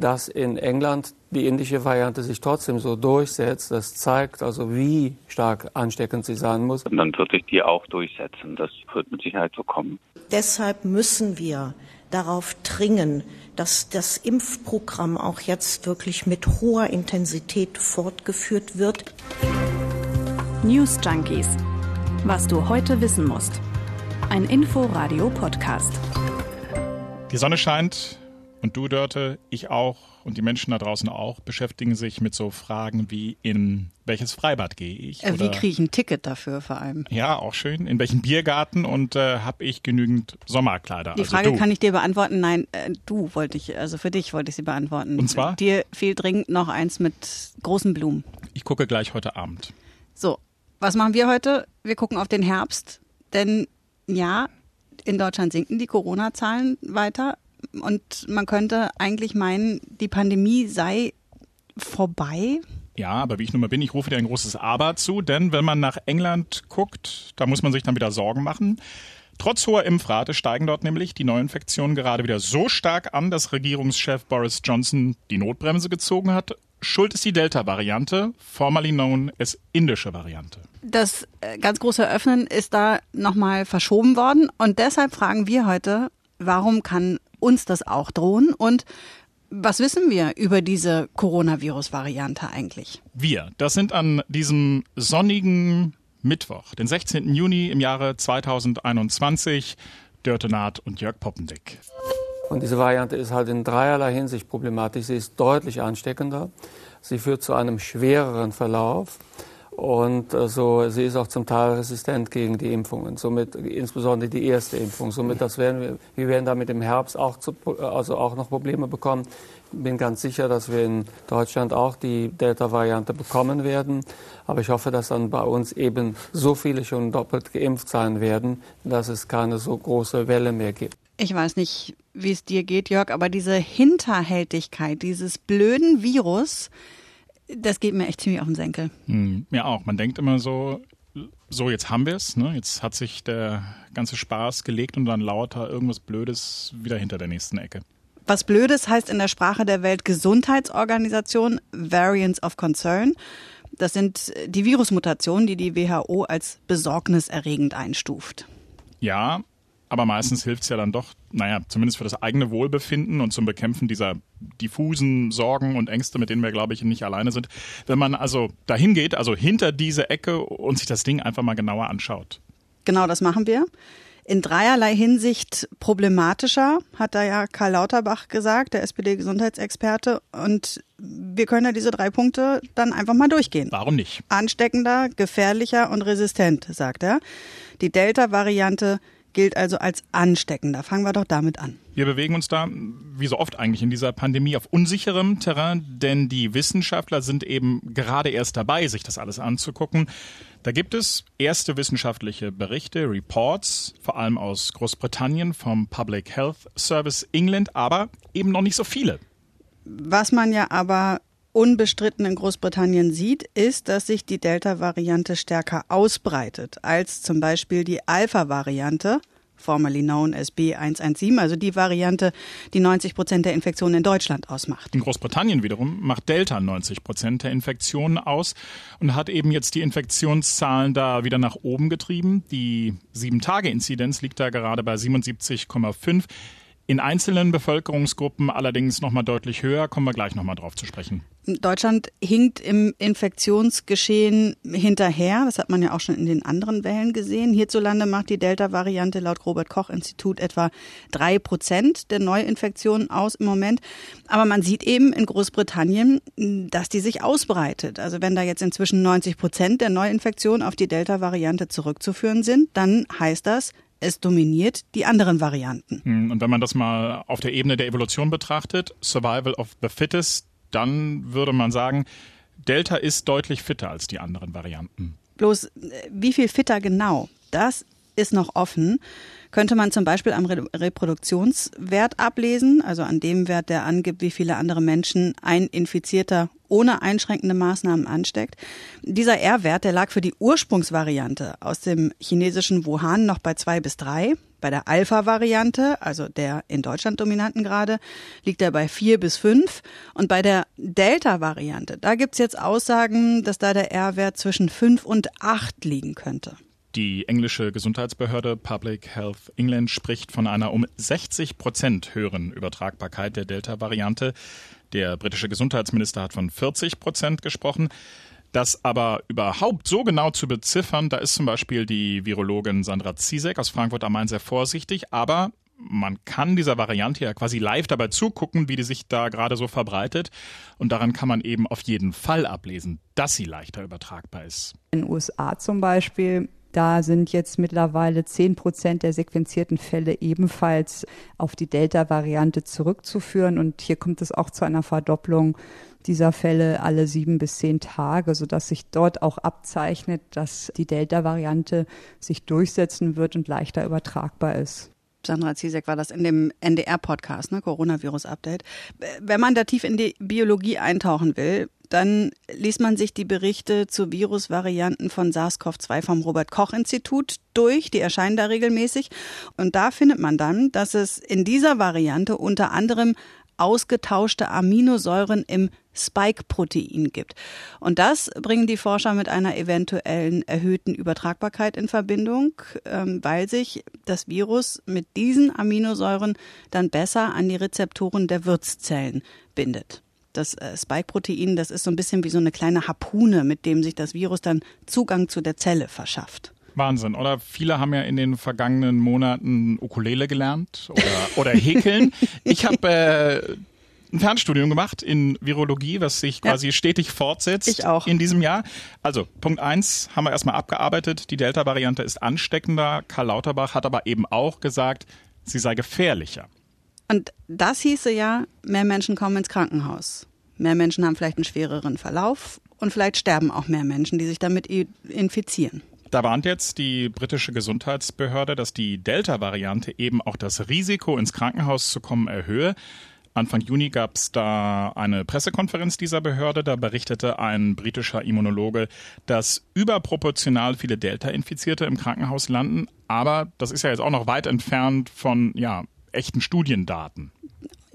Dass in England die indische Variante sich trotzdem so durchsetzt, das zeigt also, wie stark ansteckend sie sein muss. Und dann wird sich die auch durchsetzen. Das wird mit Sicherheit so kommen. Deshalb müssen wir darauf dringen, dass das Impfprogramm auch jetzt wirklich mit hoher Intensität fortgeführt wird. News Junkies. Was du heute wissen musst. Ein Info-Radio-Podcast. Die Sonne scheint und du, Dörte, ich auch und die Menschen da draußen auch beschäftigen sich mit so Fragen wie in welches Freibad gehe ich? Äh, wie kriege ich ein Ticket dafür vor allem? Ja, auch schön. In welchen Biergarten und äh, habe ich genügend Sommerkleider? Die also Frage du. kann ich dir beantworten. Nein, äh, du wollte ich, also für dich wollte ich sie beantworten. Und zwar? Dir fehlt dringend noch eins mit großen Blumen. Ich gucke gleich heute Abend. So, was machen wir heute? Wir gucken auf den Herbst, denn ja, in Deutschland sinken die Corona-Zahlen weiter und man könnte eigentlich meinen, die Pandemie sei vorbei. Ja, aber wie ich nun mal bin, ich rufe dir ein großes Aber zu, denn wenn man nach England guckt, da muss man sich dann wieder Sorgen machen. Trotz hoher Impfrate steigen dort nämlich die Neuinfektionen gerade wieder so stark an, dass Regierungschef Boris Johnson die Notbremse gezogen hat. Schuld ist die Delta-Variante, formerly known as indische Variante. Das äh, ganz große Öffnen ist da nochmal verschoben worden und deshalb fragen wir heute, warum kann uns das auch drohen und was wissen wir über diese Coronavirus-Variante eigentlich? Wir, das sind an diesem sonnigen Mittwoch, den 16. Juni im Jahre 2021, Dörte Naht und Jörg Poppendick. Und diese Variante ist halt in dreierlei Hinsicht problematisch. Sie ist deutlich ansteckender. Sie führt zu einem schwereren Verlauf. Und also, sie ist auch zum Teil resistent gegen die Impfungen, somit insbesondere die erste Impfung. Somit das werden wir, wir werden damit im Herbst auch, zu, also auch noch Probleme bekommen. Ich bin ganz sicher, dass wir in Deutschland auch die Delta-Variante bekommen werden. Aber ich hoffe, dass dann bei uns eben so viele schon doppelt geimpft sein werden, dass es keine so große Welle mehr gibt. Ich weiß nicht, wie es dir geht, Jörg, aber diese Hinterhältigkeit dieses blöden Virus, das geht mir echt ziemlich auf den Senkel. Hm, mir auch. Man denkt immer so, so jetzt haben wir es, ne? jetzt hat sich der ganze Spaß gelegt und dann lauter irgendwas Blödes wieder hinter der nächsten Ecke. Was Blödes heißt in der Sprache der Weltgesundheitsorganisation Variants of Concern. Das sind die Virusmutationen, die die WHO als besorgniserregend einstuft. Ja, aber meistens hilft es ja dann doch, naja, zumindest für das eigene Wohlbefinden und zum Bekämpfen dieser diffusen Sorgen und Ängste, mit denen wir, glaube ich, nicht alleine sind. Wenn man also dahin geht, also hinter diese Ecke und sich das Ding einfach mal genauer anschaut. Genau, das machen wir. In dreierlei Hinsicht problematischer, hat da ja Karl Lauterbach gesagt, der SPD-Gesundheitsexperte. Und wir können ja diese drei Punkte dann einfach mal durchgehen. Warum nicht? Ansteckender, gefährlicher und resistent, sagt er. Die Delta-Variante gilt also als ansteckender. Fangen wir doch damit an. Wir bewegen uns da, wie so oft eigentlich in dieser Pandemie, auf unsicherem Terrain, denn die Wissenschaftler sind eben gerade erst dabei, sich das alles anzugucken. Da gibt es erste wissenschaftliche Berichte, Reports, vor allem aus Großbritannien vom Public Health Service England, aber eben noch nicht so viele. Was man ja aber unbestritten in Großbritannien sieht, ist, dass sich die Delta-Variante stärker ausbreitet als zum Beispiel die Alpha-Variante, formerly known as B117, also die Variante, die 90 Prozent der Infektionen in Deutschland ausmacht. In Großbritannien wiederum macht Delta 90 Prozent der Infektionen aus und hat eben jetzt die Infektionszahlen da wieder nach oben getrieben. Die 7-Tage-Inzidenz liegt da gerade bei 77,5. In einzelnen Bevölkerungsgruppen allerdings nochmal deutlich höher, kommen wir gleich nochmal drauf zu sprechen. Deutschland hinkt im Infektionsgeschehen hinterher. Das hat man ja auch schon in den anderen Wellen gesehen. Hierzulande macht die Delta-Variante laut Robert-Koch-Institut etwa drei Prozent der Neuinfektionen aus im Moment. Aber man sieht eben in Großbritannien, dass die sich ausbreitet. Also wenn da jetzt inzwischen 90 Prozent der Neuinfektionen auf die Delta-Variante zurückzuführen sind, dann heißt das, es dominiert die anderen Varianten. Und wenn man das mal auf der Ebene der Evolution betrachtet, Survival of the Fittest, dann würde man sagen, Delta ist deutlich fitter als die anderen Varianten. Bloß wie viel fitter genau, das ist noch offen. Könnte man zum Beispiel am Re Reproduktionswert ablesen, also an dem Wert, der angibt, wie viele andere Menschen ein Infizierter ohne einschränkende Maßnahmen ansteckt. Dieser R-Wert, der lag für die Ursprungsvariante aus dem chinesischen Wuhan noch bei zwei bis drei. Bei der Alpha-Variante, also der in Deutschland dominanten gerade, liegt er bei vier bis fünf. Und bei der Delta-Variante, da gibt's jetzt Aussagen, dass da der R-Wert zwischen fünf und acht liegen könnte. Die englische Gesundheitsbehörde Public Health England spricht von einer um 60 Prozent höheren Übertragbarkeit der Delta-Variante. Der britische Gesundheitsminister hat von 40 Prozent gesprochen. Das aber überhaupt so genau zu beziffern, da ist zum Beispiel die Virologin Sandra Ziesek aus Frankfurt am Main sehr vorsichtig, aber man kann dieser Variante ja quasi live dabei zugucken, wie die sich da gerade so verbreitet. Und daran kann man eben auf jeden Fall ablesen, dass sie leichter übertragbar ist. In den USA zum Beispiel da sind jetzt mittlerweile 10 Prozent der sequenzierten Fälle ebenfalls auf die Delta-Variante zurückzuführen. Und hier kommt es auch zu einer Verdopplung dieser Fälle alle sieben bis zehn Tage, sodass sich dort auch abzeichnet, dass die Delta-Variante sich durchsetzen wird und leichter übertragbar ist. Sandra Ziesek war das in dem NDR-Podcast, ne, Coronavirus-Update. Wenn man da tief in die Biologie eintauchen will, dann liest man sich die Berichte zu Virusvarianten von SARS-CoV-2 vom Robert-Koch-Institut durch. Die erscheinen da regelmäßig. Und da findet man dann, dass es in dieser Variante unter anderem ausgetauschte Aminosäuren im Spike-Protein gibt. Und das bringen die Forscher mit einer eventuellen erhöhten Übertragbarkeit in Verbindung, ähm, weil sich das Virus mit diesen Aminosäuren dann besser an die Rezeptoren der Wirtszellen bindet das äh, Spike-Protein, das ist so ein bisschen wie so eine kleine Harpune, mit dem sich das Virus dann Zugang zu der Zelle verschafft. Wahnsinn, oder? Viele haben ja in den vergangenen Monaten Ukulele gelernt oder, oder häkeln. ich habe äh, ein Fernstudium gemacht in Virologie, was sich quasi ja. stetig fortsetzt ich auch. in diesem Jahr. Also Punkt eins haben wir erstmal abgearbeitet. Die Delta-Variante ist ansteckender. Karl Lauterbach hat aber eben auch gesagt, sie sei gefährlicher. Und das hieße ja, mehr Menschen kommen ins Krankenhaus. Mehr Menschen haben vielleicht einen schwereren Verlauf und vielleicht sterben auch mehr Menschen, die sich damit infizieren. Da warnt jetzt die britische Gesundheitsbehörde, dass die Delta-Variante eben auch das Risiko, ins Krankenhaus zu kommen, erhöhe. Anfang Juni gab es da eine Pressekonferenz dieser Behörde. Da berichtete ein britischer Immunologe, dass überproportional viele Delta-Infizierte im Krankenhaus landen. Aber das ist ja jetzt auch noch weit entfernt von ja, echten Studiendaten.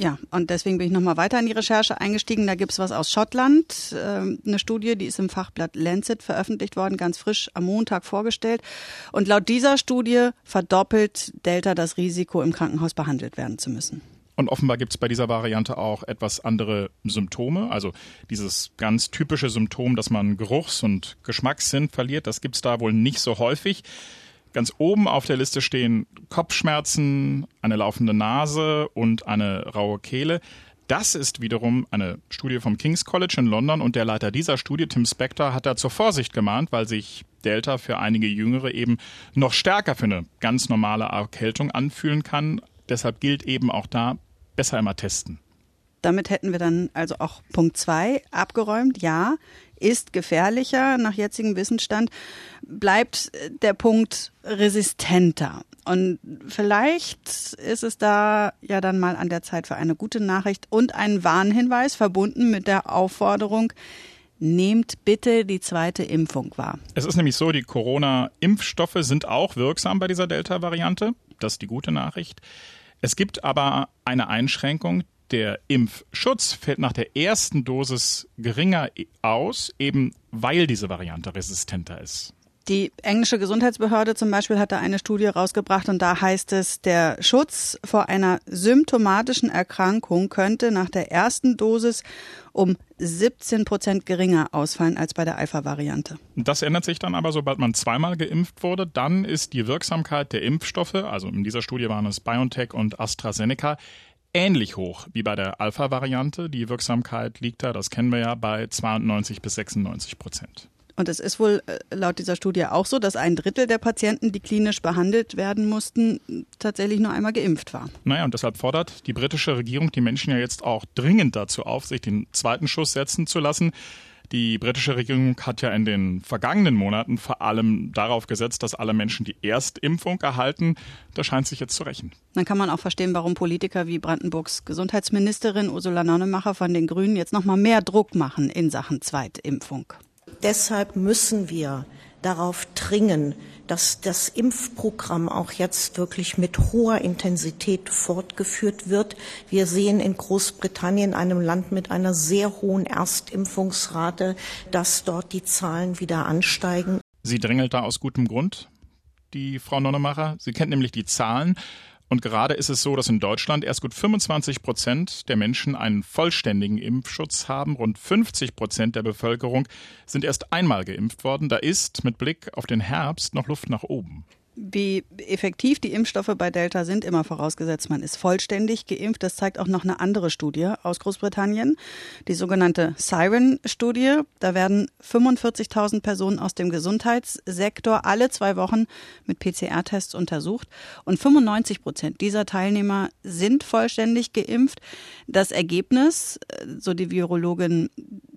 Ja, und deswegen bin ich nochmal weiter in die Recherche eingestiegen. Da gibt es was aus Schottland, äh, eine Studie, die ist im Fachblatt Lancet veröffentlicht worden, ganz frisch am Montag vorgestellt. Und laut dieser Studie verdoppelt Delta das Risiko, im Krankenhaus behandelt werden zu müssen. Und offenbar gibt es bei dieser Variante auch etwas andere Symptome. Also dieses ganz typische Symptom, dass man Geruchs- und Geschmackssinn verliert, das gibt es da wohl nicht so häufig. Ganz oben auf der Liste stehen Kopfschmerzen, eine laufende Nase und eine raue Kehle. Das ist wiederum eine Studie vom King's College in London und der Leiter dieser Studie, Tim Spector, hat da zur Vorsicht gemahnt, weil sich Delta für einige Jüngere eben noch stärker für eine ganz normale Erkältung anfühlen kann. Deshalb gilt eben auch da, besser immer testen. Damit hätten wir dann also auch Punkt zwei abgeräumt. Ja, ist gefährlicher nach jetzigem Wissensstand, bleibt der Punkt resistenter. Und vielleicht ist es da ja dann mal an der Zeit für eine gute Nachricht und einen Warnhinweis verbunden mit der Aufforderung, nehmt bitte die zweite Impfung wahr. Es ist nämlich so, die Corona-Impfstoffe sind auch wirksam bei dieser Delta-Variante. Das ist die gute Nachricht. Es gibt aber eine Einschränkung, der Impfschutz fällt nach der ersten Dosis geringer aus, eben weil diese Variante resistenter ist. Die englische Gesundheitsbehörde zum Beispiel hat da eine Studie rausgebracht und da heißt es, der Schutz vor einer symptomatischen Erkrankung könnte nach der ersten Dosis um 17 Prozent geringer ausfallen als bei der Alpha-Variante. Das ändert sich dann aber, sobald man zweimal geimpft wurde. Dann ist die Wirksamkeit der Impfstoffe, also in dieser Studie waren es BioNTech und AstraZeneca, ähnlich hoch wie bei der Alpha-Variante. Die Wirksamkeit liegt da, das kennen wir ja, bei 92 bis 96 Prozent. Und es ist wohl äh, laut dieser Studie auch so, dass ein Drittel der Patienten, die klinisch behandelt werden mussten, tatsächlich nur einmal geimpft war. Naja, und deshalb fordert die britische Regierung die Menschen ja jetzt auch dringend dazu auf, sich den zweiten Schuss setzen zu lassen. Die britische Regierung hat ja in den vergangenen Monaten vor allem darauf gesetzt, dass alle Menschen die Erstimpfung erhalten. Das scheint sich jetzt zu rächen. Dann kann man auch verstehen, warum Politiker wie Brandenburgs Gesundheitsministerin Ursula Nonnemacher von den Grünen jetzt noch mal mehr Druck machen in Sachen Zweitimpfung. Deshalb müssen wir darauf dringen, dass das Impfprogramm auch jetzt wirklich mit hoher Intensität fortgeführt wird. Wir sehen in Großbritannien, einem Land mit einer sehr hohen Erstimpfungsrate, dass dort die Zahlen wieder ansteigen. Sie drängelt da aus gutem Grund, die Frau Nonnemacher. Sie kennt nämlich die Zahlen. Und gerade ist es so, dass in Deutschland erst gut 25 Prozent der Menschen einen vollständigen Impfschutz haben. Rund 50 Prozent der Bevölkerung sind erst einmal geimpft worden. Da ist mit Blick auf den Herbst noch Luft nach oben. Wie effektiv die Impfstoffe bei Delta sind, immer vorausgesetzt, man ist vollständig geimpft. Das zeigt auch noch eine andere Studie aus Großbritannien, die sogenannte Siren-Studie. Da werden 45.000 Personen aus dem Gesundheitssektor alle zwei Wochen mit PCR-Tests untersucht und 95 Prozent dieser Teilnehmer sind vollständig geimpft. Das Ergebnis, so die Virologin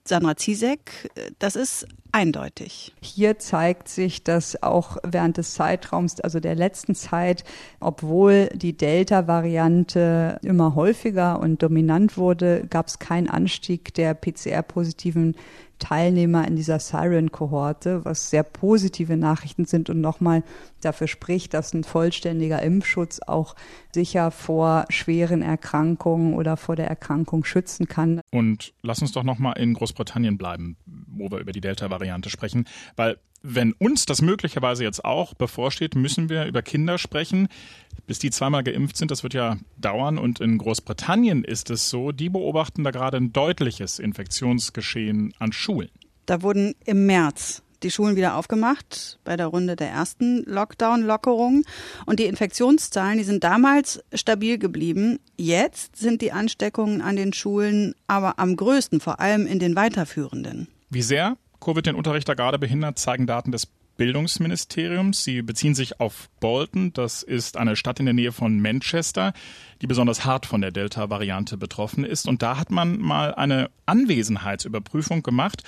Sandra Zizek, das ist eindeutig. Hier zeigt sich, dass auch während des Zeitraums, also der letzten Zeit, obwohl die Delta-Variante immer häufiger und dominant wurde, gab es keinen Anstieg der PCR-positiven Teilnehmer in dieser Siren-Kohorte, was sehr positive Nachrichten sind und nochmal dafür spricht, dass ein vollständiger Impfschutz auch sicher vor schweren Erkrankungen oder vor der Erkrankung schützen kann. Und lass uns doch nochmal in Großbritannien bleiben, wo wir über die Delta-Variante sprechen, weil wenn uns das möglicherweise jetzt auch bevorsteht, müssen wir über Kinder sprechen. Bis die zweimal geimpft sind, das wird ja dauern. Und in Großbritannien ist es so, die beobachten da gerade ein deutliches Infektionsgeschehen an Schulen. Da wurden im März die Schulen wieder aufgemacht bei der Runde der ersten Lockdown-Lockerung. Und die Infektionszahlen, die sind damals stabil geblieben. Jetzt sind die Ansteckungen an den Schulen aber am größten, vor allem in den weiterführenden. Wie sehr Covid den Unterricht da gerade behindert, zeigen Daten des Bildungsministeriums. Sie beziehen sich auf Bolton. Das ist eine Stadt in der Nähe von Manchester, die besonders hart von der Delta-Variante betroffen ist. Und da hat man mal eine Anwesenheitsüberprüfung gemacht.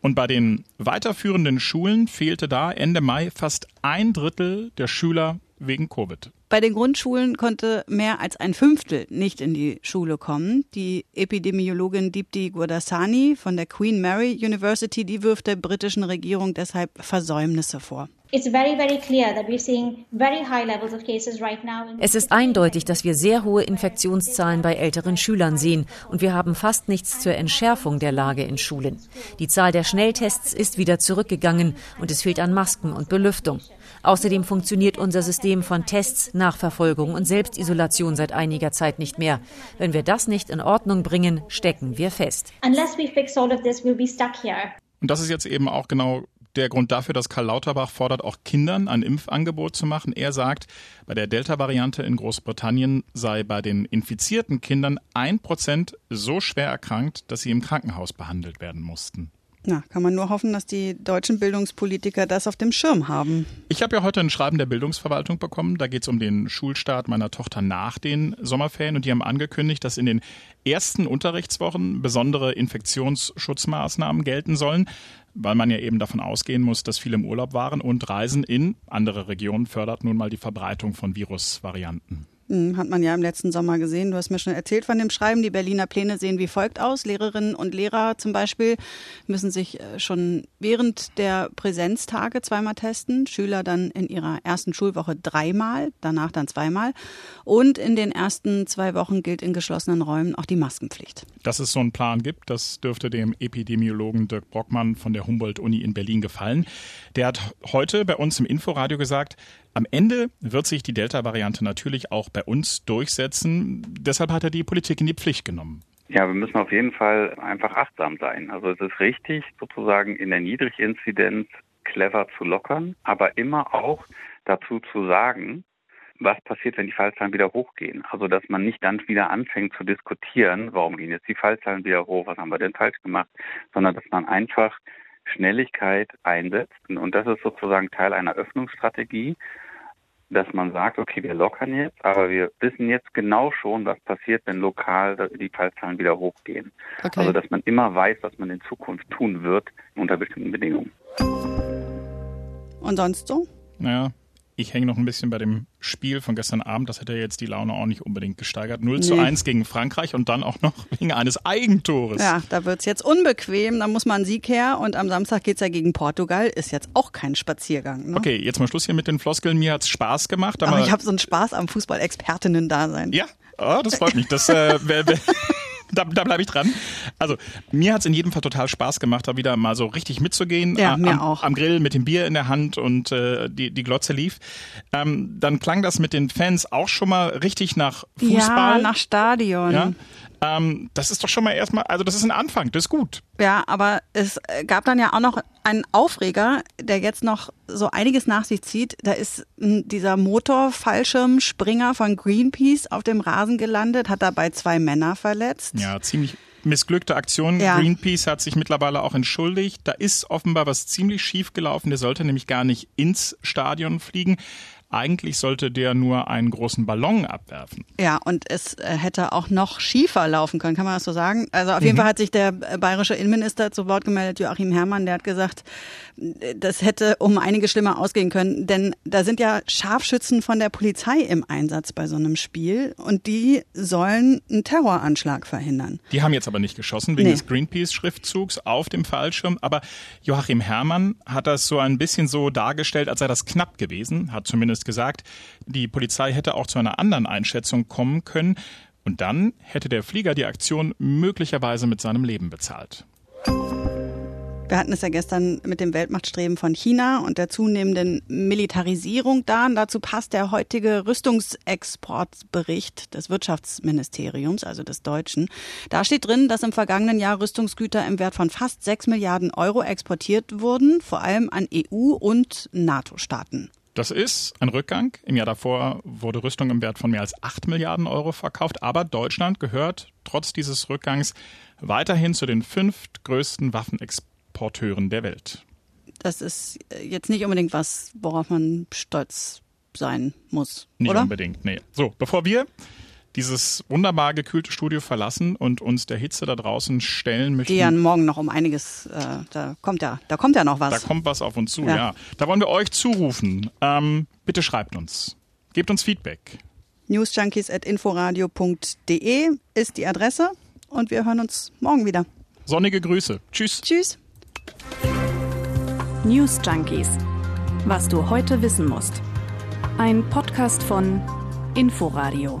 Und bei den weiterführenden Schulen fehlte da Ende Mai fast ein Drittel der Schüler wegen Covid. Bei den Grundschulen konnte mehr als ein Fünftel nicht in die Schule kommen. Die Epidemiologin Deepti Gurdasani von der Queen Mary University, die wirft der britischen Regierung deshalb Versäumnisse vor. Es ist eindeutig, dass wir sehr hohe Infektionszahlen bei älteren Schülern sehen und wir haben fast nichts zur Entschärfung der Lage in Schulen. Die Zahl der Schnelltests ist wieder zurückgegangen und es fehlt an Masken und Belüftung. Außerdem funktioniert unser System von Tests, Nachverfolgung und Selbstisolation seit einiger Zeit nicht mehr. Wenn wir das nicht in Ordnung bringen, stecken wir fest. Und das ist jetzt eben auch genau der Grund dafür, dass Karl Lauterbach fordert, auch Kindern ein Impfangebot zu machen. Er sagt, bei der Delta-Variante in Großbritannien sei bei den infizierten Kindern ein Prozent so schwer erkrankt, dass sie im Krankenhaus behandelt werden mussten. Na, kann man nur hoffen, dass die deutschen Bildungspolitiker das auf dem Schirm haben. Ich habe ja heute ein Schreiben der Bildungsverwaltung bekommen. Da geht es um den Schulstart meiner Tochter nach den Sommerferien. Und die haben angekündigt, dass in den ersten Unterrichtswochen besondere Infektionsschutzmaßnahmen gelten sollen, weil man ja eben davon ausgehen muss, dass viele im Urlaub waren. Und Reisen in andere Regionen fördert nun mal die Verbreitung von Virusvarianten. Hat man ja im letzten Sommer gesehen. Du hast mir schon erzählt von dem Schreiben. Die Berliner Pläne sehen wie folgt aus. Lehrerinnen und Lehrer zum Beispiel müssen sich äh, schon während der Präsenztage zweimal testen. Schüler dann in ihrer ersten Schulwoche dreimal, danach dann zweimal. Und in den ersten zwei Wochen gilt in geschlossenen Räumen auch die Maskenpflicht. Dass es so einen Plan gibt, das dürfte dem Epidemiologen Dirk Brockmann von der Humboldt-Uni in Berlin gefallen. Der hat heute bei uns im Inforadio gesagt, am Ende wird sich die Delta-Variante natürlich auch bei uns durchsetzen. Deshalb hat er die Politik in die Pflicht genommen. Ja, wir müssen auf jeden Fall einfach achtsam sein. Also es ist richtig, sozusagen in der Niedriginzidenz clever zu lockern, aber immer auch dazu zu sagen, was passiert, wenn die Fallzahlen wieder hochgehen. Also dass man nicht dann wieder anfängt zu diskutieren, warum gehen jetzt die Fallzahlen wieder hoch, was haben wir denn falsch gemacht, sondern dass man einfach Schnelligkeit einsetzt. Und das ist sozusagen Teil einer Öffnungsstrategie, dass man sagt, okay, wir lockern jetzt, aber wir wissen jetzt genau schon, was passiert, wenn lokal die Fallzahlen wieder hochgehen. Okay. Also dass man immer weiß, was man in Zukunft tun wird unter bestimmten Bedingungen. Und sonst so? Naja, ich hänge noch ein bisschen bei dem Spiel von gestern Abend. Das hätte jetzt die Laune auch nicht unbedingt gesteigert. 0 nee. zu 1 gegen Frankreich und dann auch noch wegen eines Eigentores. Ja, da wird es jetzt unbequem. Da muss man Sieg her. Und am Samstag geht es ja gegen Portugal. Ist jetzt auch kein Spaziergang. Ne? Okay, jetzt mal Schluss hier mit den Floskeln. Mir hat es Spaß gemacht. Aber, aber ich habe so einen Spaß am Fußball-Expertinnen-Dasein. Ja, oh, das freut mich. Das äh, wäre da, da bleibe ich dran. Also mir hat es in jedem Fall total Spaß gemacht, da wieder mal so richtig mitzugehen. Ja, äh, mir am, auch. Am Grill mit dem Bier in der Hand und äh, die, die Glotze lief. Ähm, dann klang das mit den Fans auch schon mal richtig nach Fußball. Ja, nach Stadion. Ja? Ähm, das ist doch schon mal erstmal, also das ist ein Anfang, das ist gut. Ja, aber es gab dann ja auch noch einen Aufreger, der jetzt noch so einiges nach sich zieht. Da ist dieser Motorfallschirmspringer von Greenpeace auf dem Rasen gelandet, hat dabei zwei Männer verletzt. Ja, ziemlich missglückte Aktion. Ja. Greenpeace hat sich mittlerweile auch entschuldigt. Da ist offenbar was ziemlich schief gelaufen. Der sollte nämlich gar nicht ins Stadion fliegen. Eigentlich sollte der nur einen großen Ballon abwerfen. Ja, und es äh, hätte auch noch schiefer laufen können, kann man das so sagen? Also auf jeden mhm. Fall hat sich der äh, bayerische Innenminister zu Wort gemeldet, Joachim Herrmann, der hat gesagt, das hätte um einige schlimmer ausgehen können, denn da sind ja Scharfschützen von der Polizei im Einsatz bei so einem Spiel und die sollen einen Terroranschlag verhindern. Die haben jetzt aber nicht geschossen wegen nee. des Greenpeace-Schriftzugs auf dem Fallschirm, aber Joachim Herrmann hat das so ein bisschen so dargestellt, als sei das knapp gewesen, hat zumindest zumindest gesagt, die Polizei hätte auch zu einer anderen Einschätzung kommen können. Und dann hätte der Flieger die Aktion möglicherweise mit seinem Leben bezahlt. Wir hatten es ja gestern mit dem Weltmachtstreben von China und der zunehmenden Militarisierung da. Und dazu passt der heutige Rüstungsexportbericht des Wirtschaftsministeriums, also des Deutschen. Da steht drin, dass im vergangenen Jahr Rüstungsgüter im Wert von fast 6 Milliarden Euro exportiert wurden, vor allem an EU- und NATO-Staaten. Das ist ein Rückgang. Im Jahr davor wurde Rüstung im Wert von mehr als 8 Milliarden Euro verkauft. Aber Deutschland gehört trotz dieses Rückgangs weiterhin zu den fünf größten Waffenexporteuren der Welt. Das ist jetzt nicht unbedingt was, worauf man stolz sein muss. Nicht oder? unbedingt, nee. So, bevor wir dieses wunderbar gekühlte Studio verlassen und uns der Hitze da draußen stellen möchten. Die ja morgen noch um einiges, äh, da kommt ja, da kommt ja noch was. Da kommt was auf uns zu, ja. ja. Da wollen wir euch zurufen. Ähm, bitte schreibt uns. Gebt uns Feedback. newsjunkies.inforadio.de ist die Adresse und wir hören uns morgen wieder. Sonnige Grüße. Tschüss. Tschüss. News Junkies. Was du heute wissen musst. Ein Podcast von Inforadio.